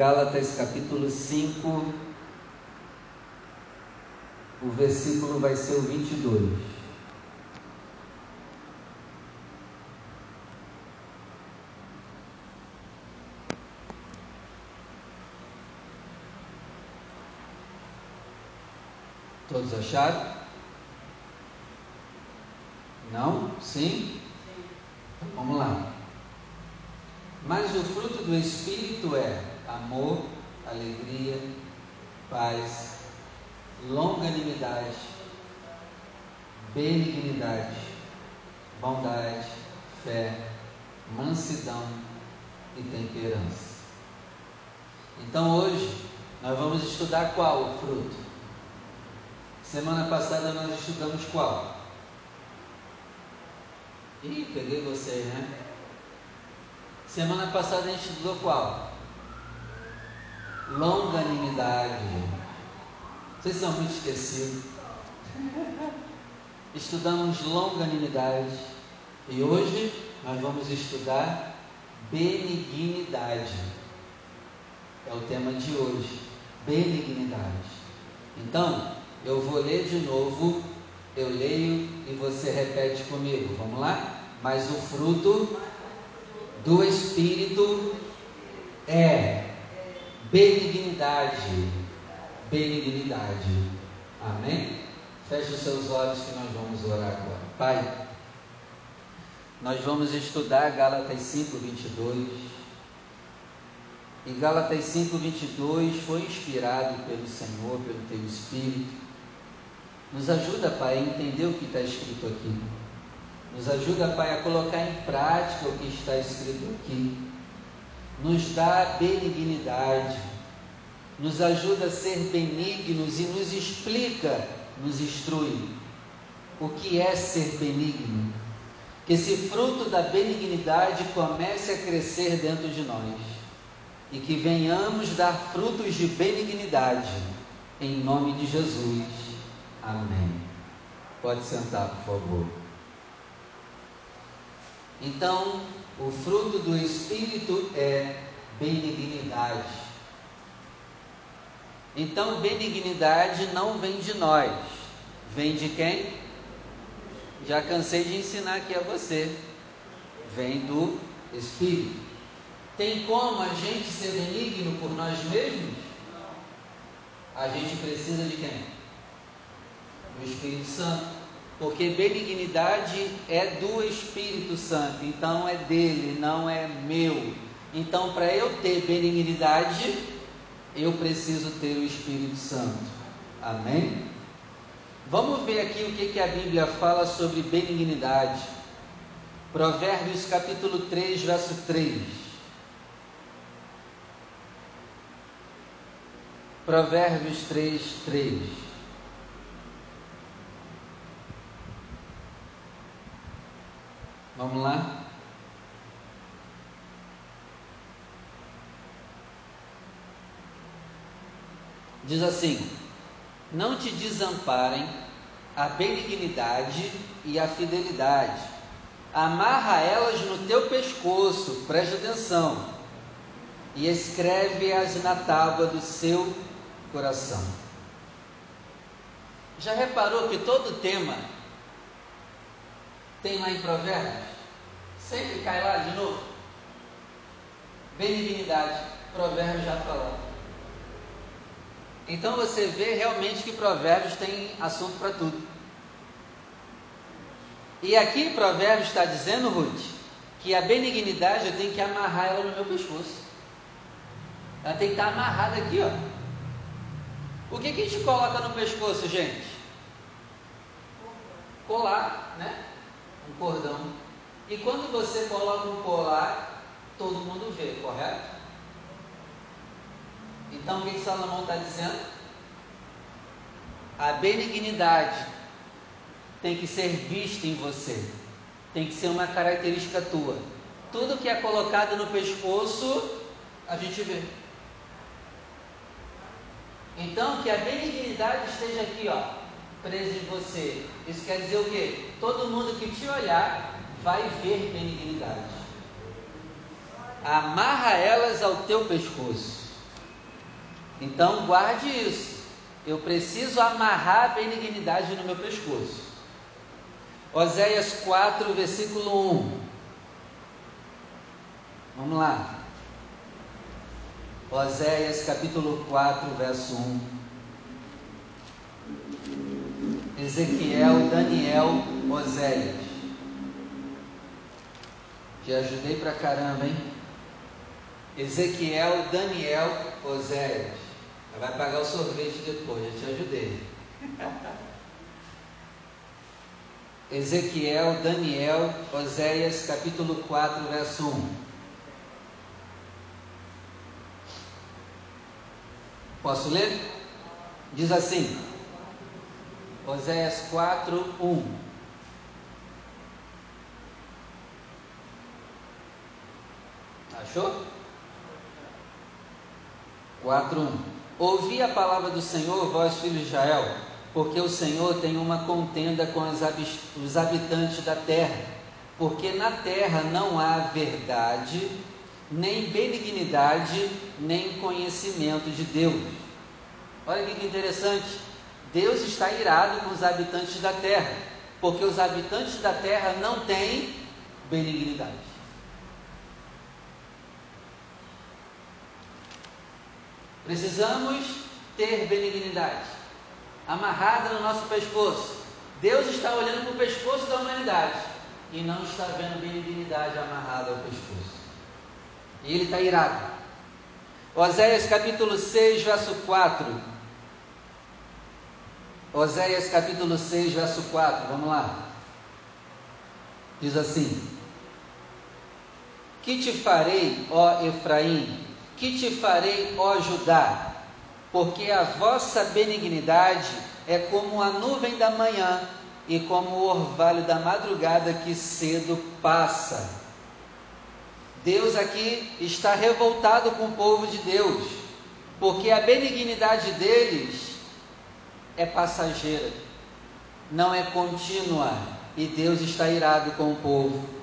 Gálatas capítulo 5, o versículo vai ser o 22. Todos acharam? Não? Sim? Então vamos lá. Mas o fruto do Espírito é amor, alegria, paz, longanimidade, benignidade, bondade, fé, mansidão e temperança. Então hoje nós vamos estudar qual o fruto? Semana passada nós estudamos qual? Ih, peguei você, né? Semana passada a gente estudou qual? Longanimidade. Vocês são muito esquecidos. Estudamos longanimidade. E hoje nós vamos estudar benignidade. É o tema de hoje. Benignidade. Então, eu vou ler de novo eu leio e você repete comigo. Vamos lá? Mas o fruto do Espírito é benignidade. Benignidade. Amém? Feche os seus olhos que nós vamos orar agora. Pai, nós vamos estudar Gálatas 5, 22. E Gálatas 5, 22 foi inspirado pelo Senhor, pelo Teu Espírito nos ajuda, Pai, a entender o que está escrito aqui. Nos ajuda, Pai, a colocar em prática o que está escrito aqui. Nos dá benignidade. Nos ajuda a ser benignos e nos explica, nos instrui o que é ser benigno. Que esse fruto da benignidade comece a crescer dentro de nós e que venhamos dar frutos de benignidade em nome de Jesus. Amém. Pode sentar, por favor. Então, o fruto do Espírito é benignidade. Então, benignidade não vem de nós, vem de quem? Já cansei de ensinar aqui a você. Vem do Espírito. Tem como a gente ser benigno por nós mesmos? A gente precisa de quem? do Espírito Santo, porque benignidade é do Espírito Santo, então é dele, não é meu. Então, para eu ter benignidade, eu preciso ter o Espírito Santo. Amém? Vamos ver aqui o que, que a Bíblia fala sobre benignidade. Provérbios capítulo 3, verso 3. Provérbios 3, 3. Vamos lá? Diz assim: Não te desamparem a benignidade e a fidelidade, amarra elas no teu pescoço, preste atenção, e escreve-as na tábua do seu coração. Já reparou que todo tema tem lá em Provérbios? Sempre cai lá de novo. Benignidade. Provérbios já falou. Então você vê realmente que Provérbios tem assunto para tudo. E aqui Provérbios está dizendo, Ruth, que a benignidade eu tenho que amarrar ela no meu pescoço. Ela tem que estar amarrada aqui, ó. O que, que a gente coloca no pescoço, gente? Colar, né? um cordão. E quando você coloca um colar, todo mundo vê, correto? Então o que Salomão está dizendo? A benignidade tem que ser vista em você, tem que ser uma característica tua. Tudo que é colocado no pescoço, a gente vê. Então que a benignidade esteja aqui, ó, presa em você. Isso quer dizer o quê? Todo mundo que te olhar vai ver benignidade. Amarra elas ao teu pescoço. Então guarde isso. Eu preciso amarrar a benignidade no meu pescoço. Oséias 4, versículo 1. Vamos lá. Oséias capítulo 4, verso 1. Ezequiel, Daniel, Oséias. Te ajudei pra caramba, hein? Ezequiel, Daniel, Oséias. Vai pagar o sorvete depois, já te ajudei. Ezequiel, Daniel, Oséias, capítulo 4, verso 1. Posso ler? Diz assim, Oséias 4, 1. Achou? 4, 1. Ouvi a palavra do Senhor, vós filhos de Israel, porque o Senhor tem uma contenda com os habitantes da terra, porque na terra não há verdade, nem benignidade, nem conhecimento de Deus. Olha que interessante. Deus está irado com os habitantes da terra, porque os habitantes da terra não têm benignidade. Precisamos ter benignidade amarrada no nosso pescoço. Deus está olhando para o pescoço da humanidade e não está vendo benignidade amarrada ao pescoço. E ele está irado. Oséias capítulo 6, verso 4. Oséias capítulo 6, verso 4. Vamos lá. Diz assim: Que te farei, ó Efraim? Que te farei, ó Judá? Porque a vossa benignidade é como a nuvem da manhã e como o orvalho da madrugada que cedo passa. Deus aqui está revoltado com o povo de Deus, porque a benignidade deles é passageira, não é contínua, e Deus está irado com o povo.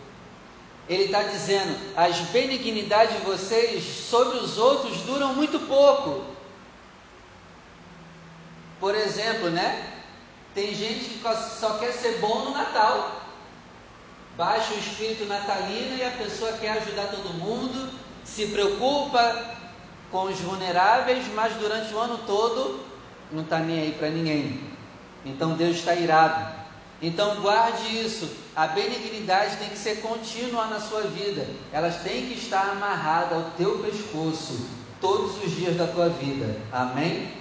Ele está dizendo: as benignidades de vocês sobre os outros duram muito pouco. Por exemplo, né? Tem gente que só quer ser bom no Natal baixa o espírito natalino e a pessoa quer ajudar todo mundo, se preocupa com os vulneráveis, mas durante o ano todo não está nem aí para ninguém. Então Deus está irado. Então guarde isso. A benignidade tem que ser contínua na sua vida. Elas têm que estar amarradas ao teu pescoço todos os dias da tua vida. Amém? Amém.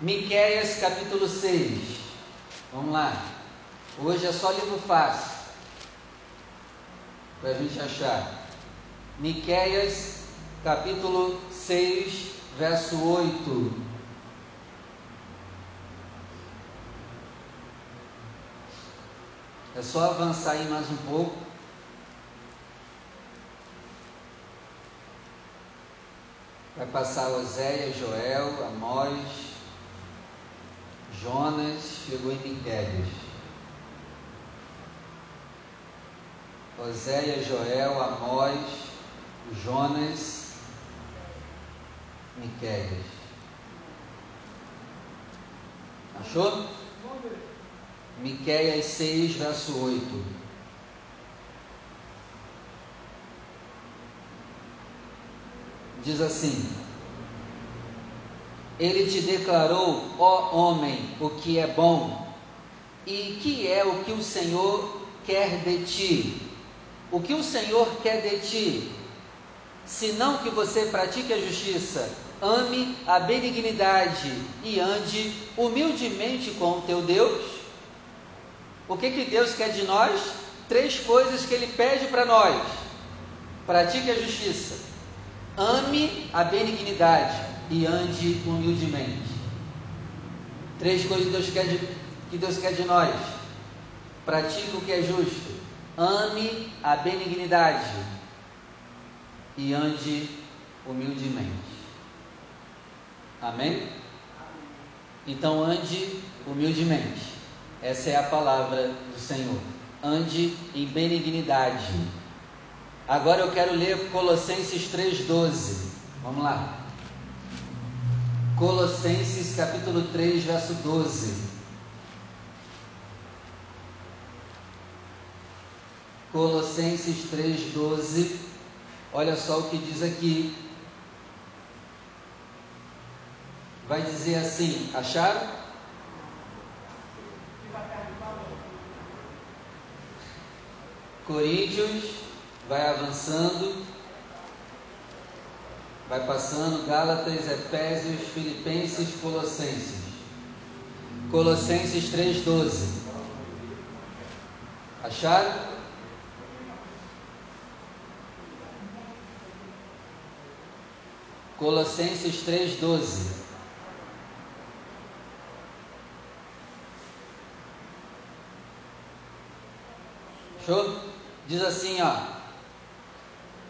Miqueias capítulo 6. Vamos lá. Hoje é só livro fácil para a gente achar. Miqueias, capítulo 6, verso 8. É só avançar aí mais um pouco. Vai passar Oséias, Joel, Amós, Jonas, chegou em Miqueias. Oséia, Joel, Amós, Jonas, Miqueias. Achou? Miqueias 6, verso 8. Diz assim: Ele te declarou, ó homem, o que é bom, e que é o que o Senhor quer de ti o que o Senhor quer de ti? Senão que você pratique a justiça, ame a benignidade e ande humildemente com o teu Deus? O que, que Deus quer de nós? Três coisas que Ele pede para nós: pratique a justiça, ame a benignidade e ande humildemente. Três coisas que Deus quer de, que Deus quer de nós: pratique o que é justo, ame a benignidade e ande humildemente. Amém? Então ande humildemente. Essa é a palavra do Senhor. Ande em benignidade. Agora eu quero ler Colossenses 3,12. Vamos lá. Colossenses capítulo 3, verso 12. Colossenses 3, 12. Olha só o que diz aqui. Vai dizer assim: acharam? Coríntios, vai avançando, vai passando, Gálatas, Efésios, Filipenses, Colossenses. Colossenses 3,12. Acharam? Colossenses 3,12. Show? Diz assim, ó: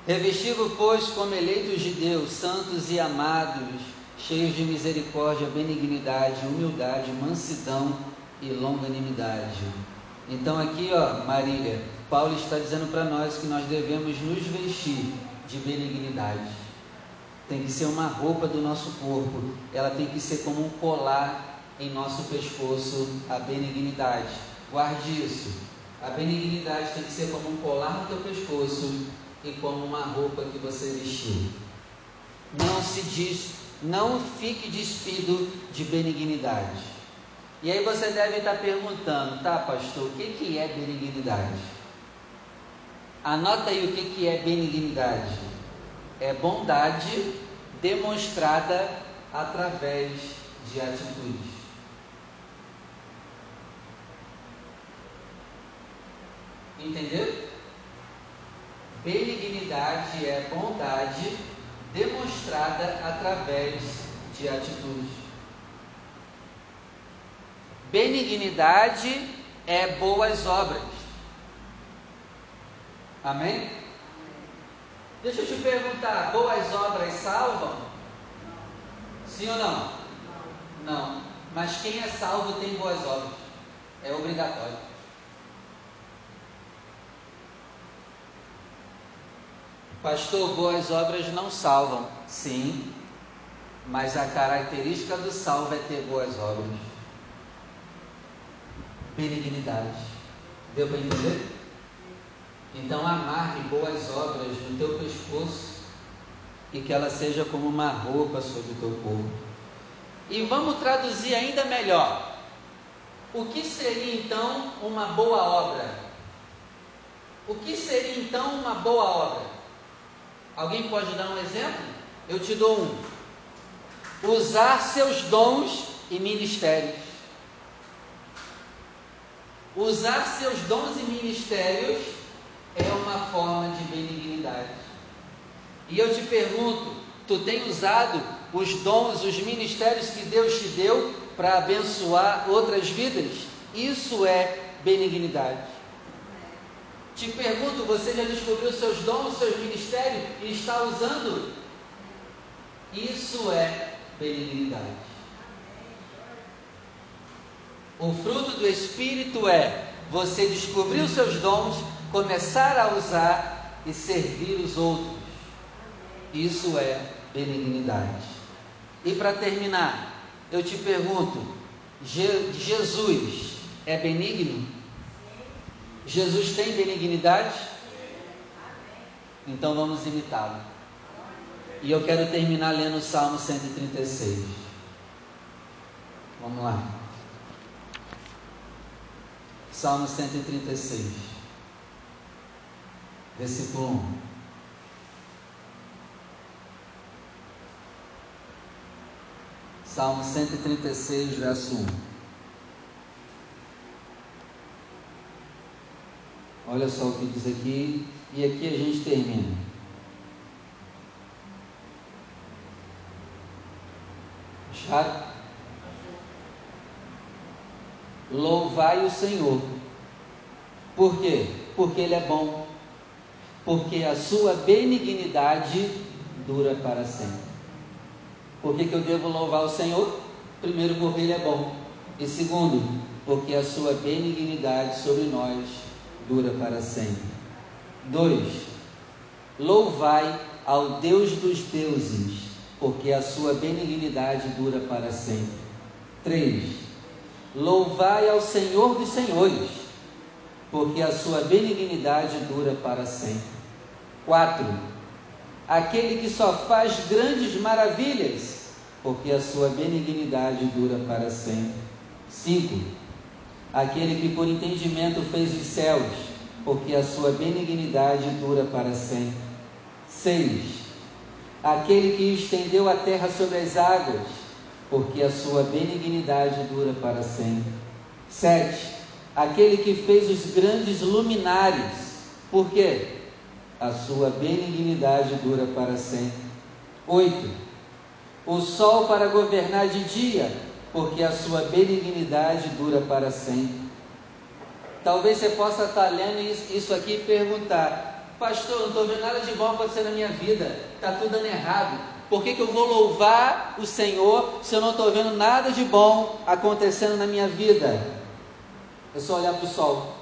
Revestido, pois, como eleitos de Deus, santos e amados, cheios de misericórdia, benignidade, humildade, mansidão e longanimidade. Então aqui, ó, Marília, Paulo está dizendo para nós que nós devemos nos vestir de benignidade. Tem que ser uma roupa do nosso corpo, ela tem que ser como um colar em nosso pescoço, a benignidade. Guarde isso. A benignidade tem que ser como um colar no teu pescoço e como uma roupa que você vestiu. Não se diz, não fique despido de benignidade. E aí você deve estar perguntando, tá, pastor, o que, que é benignidade? Anota aí o que, que é benignidade. É bondade demonstrada através de atitudes. Entendeu? Benignidade é bondade demonstrada através de atitudes. Benignidade é boas obras. Amém? Deixa eu te perguntar: boas obras salvam? Sim ou não? Não. Mas quem é salvo tem boas obras. É obrigatório. Pastor, boas obras não salvam. Sim, mas a característica do salvo é ter boas obras. Benignidade. Deu para entender? Então amarre boas obras no teu pescoço e que ela seja como uma roupa sobre o teu corpo. E vamos traduzir ainda melhor. O que seria então uma boa obra? O que seria então uma boa obra? Alguém pode dar um exemplo? Eu te dou um. Usar seus dons e ministérios. Usar seus dons e ministérios é uma forma de benignidade. E eu te pergunto: tu tem usado os dons, os ministérios que Deus te deu para abençoar outras vidas? Isso é benignidade. Te pergunto, você já descobriu seus dons, seus ministérios e está usando? Isso é benignidade. O fruto do Espírito é você descobrir os seus dons, começar a usar e servir os outros. Isso é benignidade. E para terminar, eu te pergunto: Jesus é benigno? Jesus tem benignidade? Então vamos imitá-lo. E eu quero terminar lendo o Salmo 136. Vamos lá. Salmo 136, versículo 1. Salmo 136, verso 1. Olha só o que diz aqui, e aqui a gente termina. Acharam? Louvai o Senhor. Por quê? Porque Ele é bom. Porque a sua benignidade dura para sempre. Por que, que eu devo louvar o Senhor? Primeiro, porque Ele é bom. E segundo, porque a sua benignidade sobre nós dura para sempre. 2. Louvai ao Deus dos deuses porque a sua benignidade dura para sempre. 3. Louvai ao Senhor dos Senhores, porque a sua benignidade dura para sempre. 4. Aquele que só faz grandes maravilhas, porque a sua benignidade dura para sempre. 5. Aquele que por entendimento fez os céus, porque a sua benignidade dura para sempre. 6 aquele que estendeu a terra sobre as águas, porque a sua benignidade dura para sempre. 7. Aquele que fez os grandes luminares, porque a sua benignidade dura para sempre. 8. O sol para governar de dia, porque a sua benignidade dura para sempre. Talvez você possa estar lendo isso aqui e perguntar: Pastor, não estou vendo nada de bom acontecer na minha vida, está tudo dando errado. Por que, que eu vou louvar o Senhor se eu não estou vendo nada de bom acontecendo na minha vida? É só olhar para o sol.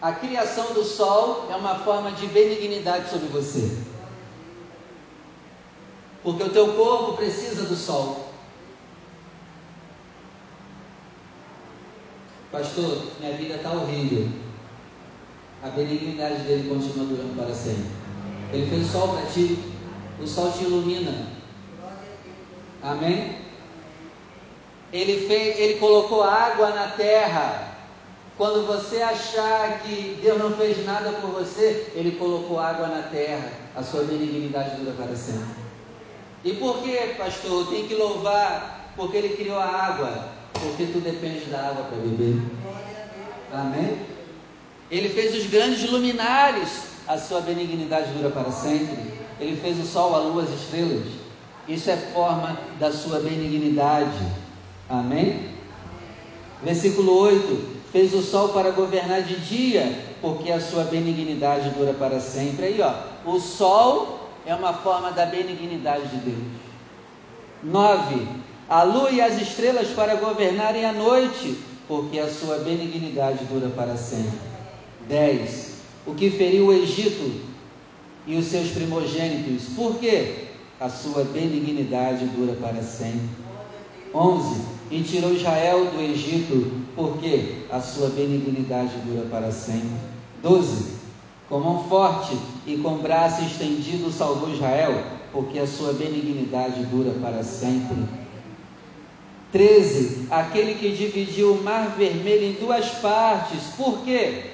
A criação do sol é uma forma de benignidade sobre você. Porque o teu corpo precisa do sol. Pastor, minha vida está horrível a benignidade dele continua durando para sempre. Ele fez sol para ti, o sol te ilumina. Amém? Ele, fez, ele colocou água na terra. Quando você achar que Deus não fez nada por você, Ele colocou água na terra. A sua benignidade dura para sempre. E por que, pastor? Tem que louvar porque Ele criou a água. Porque tu depende da água para beber. Amém? Ele fez os grandes luminares, a sua benignidade dura para sempre. Ele fez o sol, a lua, as estrelas. Isso é forma da sua benignidade. Amém? Versículo 8: Fez o sol para governar de dia, porque a sua benignidade dura para sempre. Aí, ó, o sol é uma forma da benignidade de Deus. 9: A lua e as estrelas para governarem a noite, porque a sua benignidade dura para sempre. 10. O que feriu o Egito e os seus primogênitos. Por quê? A sua benignidade dura para sempre. 11. E tirou Israel do Egito, porque a sua benignidade dura para sempre. 12. Com mão forte e com braço estendido salvou Israel, porque a sua benignidade dura para sempre. 13. Aquele que dividiu o mar vermelho em duas partes. Por quê?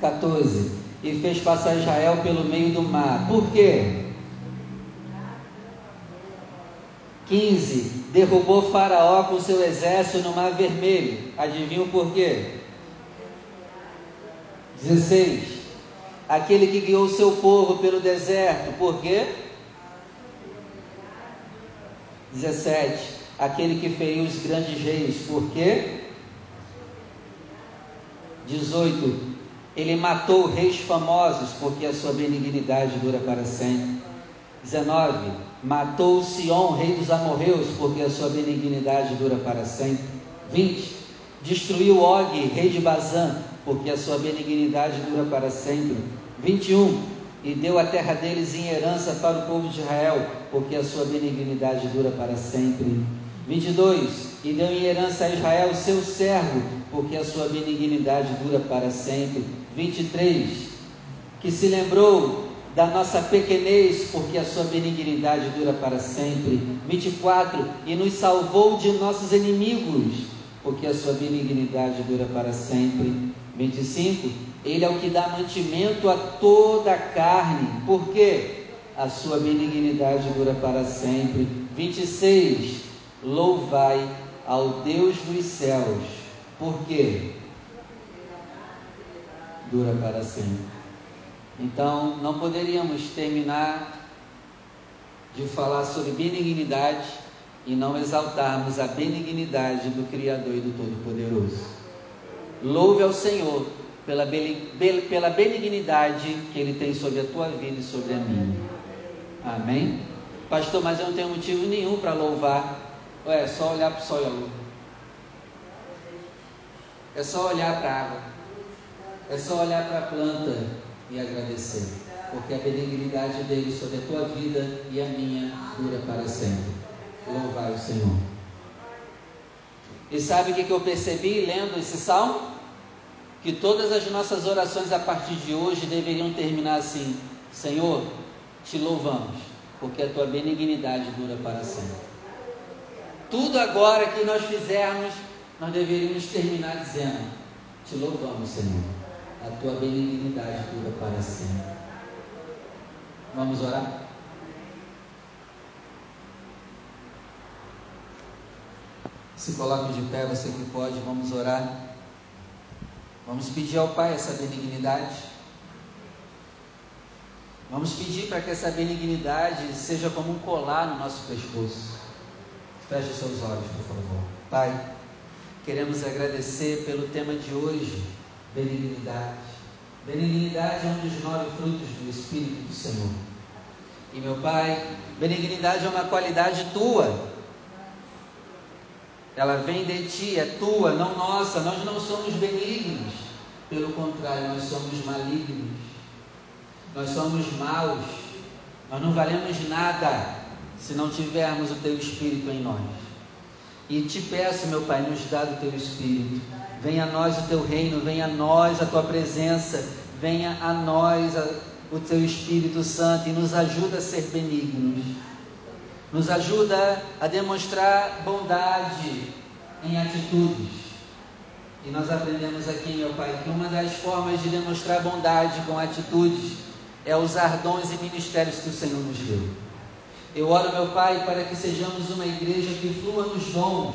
14. E fez passar Israel pelo meio do mar. Por quê? 15. Derrubou Faraó com seu exército no mar vermelho. Adivinha por quê? 16. Aquele que guiou seu povo pelo deserto. Por quê? 17. Aquele que feriu os grandes reis. Por quê? 18 ele matou reis famosos, porque a sua benignidade dura para sempre. 19. Matou Sion, rei dos amorreus, porque a sua benignidade dura para sempre. 20. Destruiu Og, rei de Bazã, porque a sua benignidade dura para sempre. 21. E deu a terra deles em herança para o povo de Israel, porque a sua benignidade dura para sempre. 22. E deu em herança a Israel seu servo, porque a sua benignidade dura para sempre. 23, que se lembrou da nossa pequenez, porque a sua benignidade dura para sempre. 24, e nos salvou de nossos inimigos, porque a sua benignidade dura para sempre. 25, ele é o que dá mantimento a toda a carne, porque a sua benignidade dura para sempre. 26, louvai ao Deus dos céus, porque dura para sempre. Então, não poderíamos terminar de falar sobre benignidade e não exaltarmos a benignidade do Criador e do Todo-Poderoso. Louve ao Senhor pela, benignidade que Ele tem sobre a tua vida e sobre a minha. Amém? Pastor, mas eu não tenho motivo nenhum para louvar. É só olhar para o sol e a lua. É só olhar para a água. É só olhar para a planta. e agradecer, porque a benignidade dele sobre a tua vida e a minha dura para sempre. Louvai o Senhor. E sabe o que eu percebi lendo esse salmo? Que todas as nossas orações a partir de hoje deveriam terminar assim: Senhor, te louvamos, porque a tua benignidade dura para sempre. Tudo agora que nós fizermos, nós deveríamos terminar dizendo: Te louvamos, Senhor, a tua benignidade dura para sempre. Vamos orar? Se coloque de pé, você que pode, vamos orar. Vamos pedir ao Pai essa benignidade. Vamos pedir para que essa benignidade seja como um colar no nosso pescoço. Feche seus olhos, por favor. Pai, queremos agradecer pelo tema de hoje, benignidade. Benignidade é um dos nove frutos do Espírito do Senhor. E meu Pai, benignidade é uma qualidade tua. Ela vem de ti, é tua, não nossa. Nós não somos benignos. Pelo contrário, nós somos malignos. Nós somos maus. Nós não valemos nada se não tivermos o teu Espírito em nós. E te peço, meu Pai, nos dá do teu Espírito. Venha a nós o teu reino, venha a nós a tua presença, venha a nós a, o teu Espírito Santo e nos ajuda a ser benignos. Nos ajuda a demonstrar bondade em atitudes. E nós aprendemos aqui, meu Pai, que uma das formas de demonstrar bondade com atitudes é usar dons e ministérios que o Senhor nos deu. Eu oro, meu Pai, para que sejamos uma igreja que flua nos dons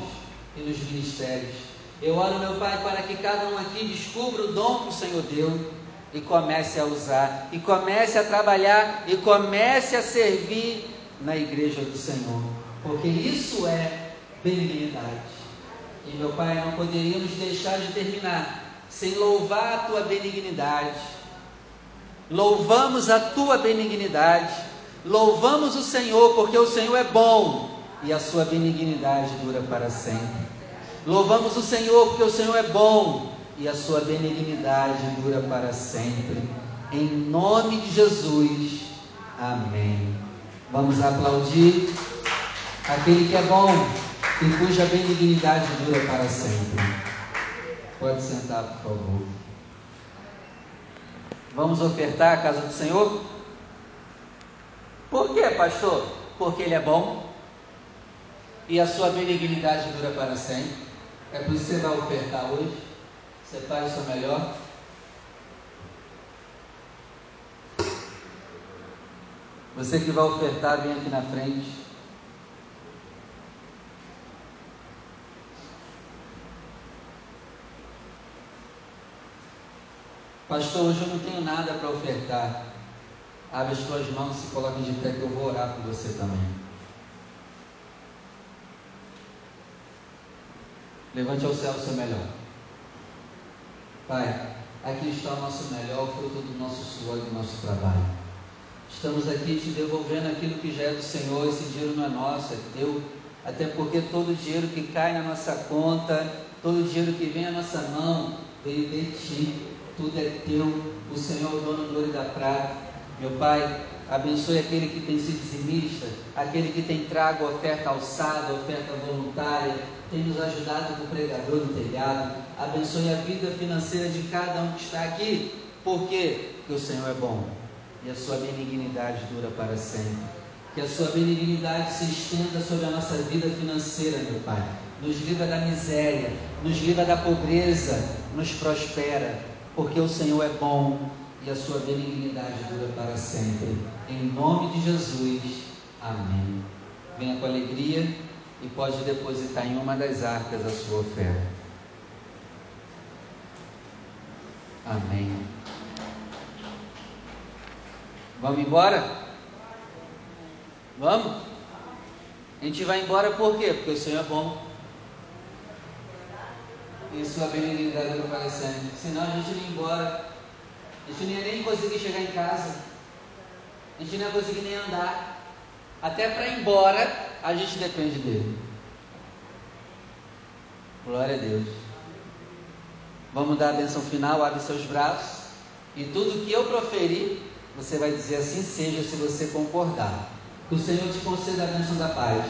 e nos ministérios. Eu oro, meu Pai, para que cada um aqui descubra o dom que o Senhor deu e comece a usar, e comece a trabalhar, e comece a servir na igreja do Senhor, porque isso é benignidade. E, meu Pai, não poderíamos deixar de terminar sem louvar a tua benignidade. Louvamos a tua benignidade Louvamos o Senhor, porque o Senhor é bom e a sua benignidade dura para sempre. Louvamos o Senhor, porque o Senhor é bom e a sua benignidade dura para sempre. Em nome de Jesus. Amém. Vamos aplaudir aquele que é bom e cuja benignidade dura para sempre. Pode sentar, por favor. Vamos ofertar a casa do Senhor? Por quê, pastor? Porque Ele é bom e a sua benignidade dura para sempre. É por isso que você vai ofertar hoje. Separe o seu melhor. Você que vai ofertar, vem aqui na frente. Pastor, hoje eu não tenho nada para ofertar. Abre as tuas mãos e se coloque de pé que eu vou orar por você também. Levante ao céu o seu melhor. Pai, aqui está o nosso melhor, fruto do nosso suor e do nosso trabalho. Estamos aqui te devolvendo aquilo que já é do Senhor. Esse dinheiro não é nosso, é teu. Até porque todo dinheiro que cai na nossa conta, todo dinheiro que vem à nossa mão, veio de ti. Tudo é teu. O Senhor é o dono do ouro e da prata. Meu Pai, abençoe aquele que tem sido dizimista, aquele que tem trago oferta alçada, oferta voluntária, tem nos ajudado como pregador no telhado. Abençoe a vida financeira de cada um que está aqui. Porque o Senhor é bom e a sua benignidade dura para sempre. Que a sua benignidade se estenda sobre a nossa vida financeira, meu Pai. Nos livra da miséria, nos livra da pobreza, nos prospera, porque o Senhor é bom e a sua benignidade dura para sempre. Em nome de Jesus, amém. Venha com alegria e pode depositar em uma das arcas a sua oferta. Amém. Vamos embora? Vamos? A gente vai embora por quê? Porque o Senhor é bom. E sua benignidade para sempre. Senão a gente ia embora a gente não ia nem conseguir chegar em casa. A gente não ia conseguir nem andar. Até para ir embora, a gente depende dele. Glória a Deus. Vamos dar a benção final, abre seus braços. E tudo que eu proferir, você vai dizer assim seja se você concordar. Que o Senhor te conceda a bênção da paz,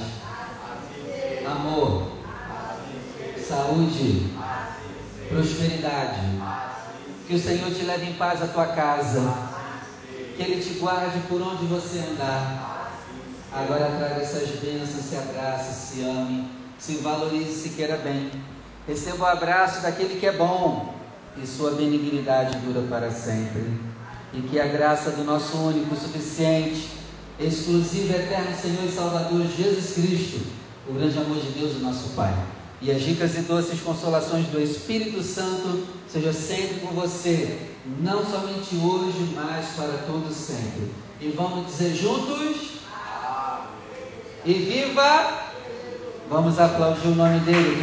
amor, saúde, prosperidade. Que o Senhor te leve em paz à tua casa. Que Ele te guarde por onde você andar. Agora traga essas bênçãos, se abrace, se ame, se valorize, se queira bem. Receba o abraço daquele que é bom e sua benignidade dura para sempre. E que a graça do nosso único, suficiente, exclusivo, eterno Senhor e Salvador Jesus Cristo, o grande amor de Deus, o nosso Pai, e as ricas e doces consolações do Espírito Santo seja sempre com você, não somente hoje, mas para todos sempre. E vamos dizer juntos: Amém. E viva! Vamos aplaudir o nome dele.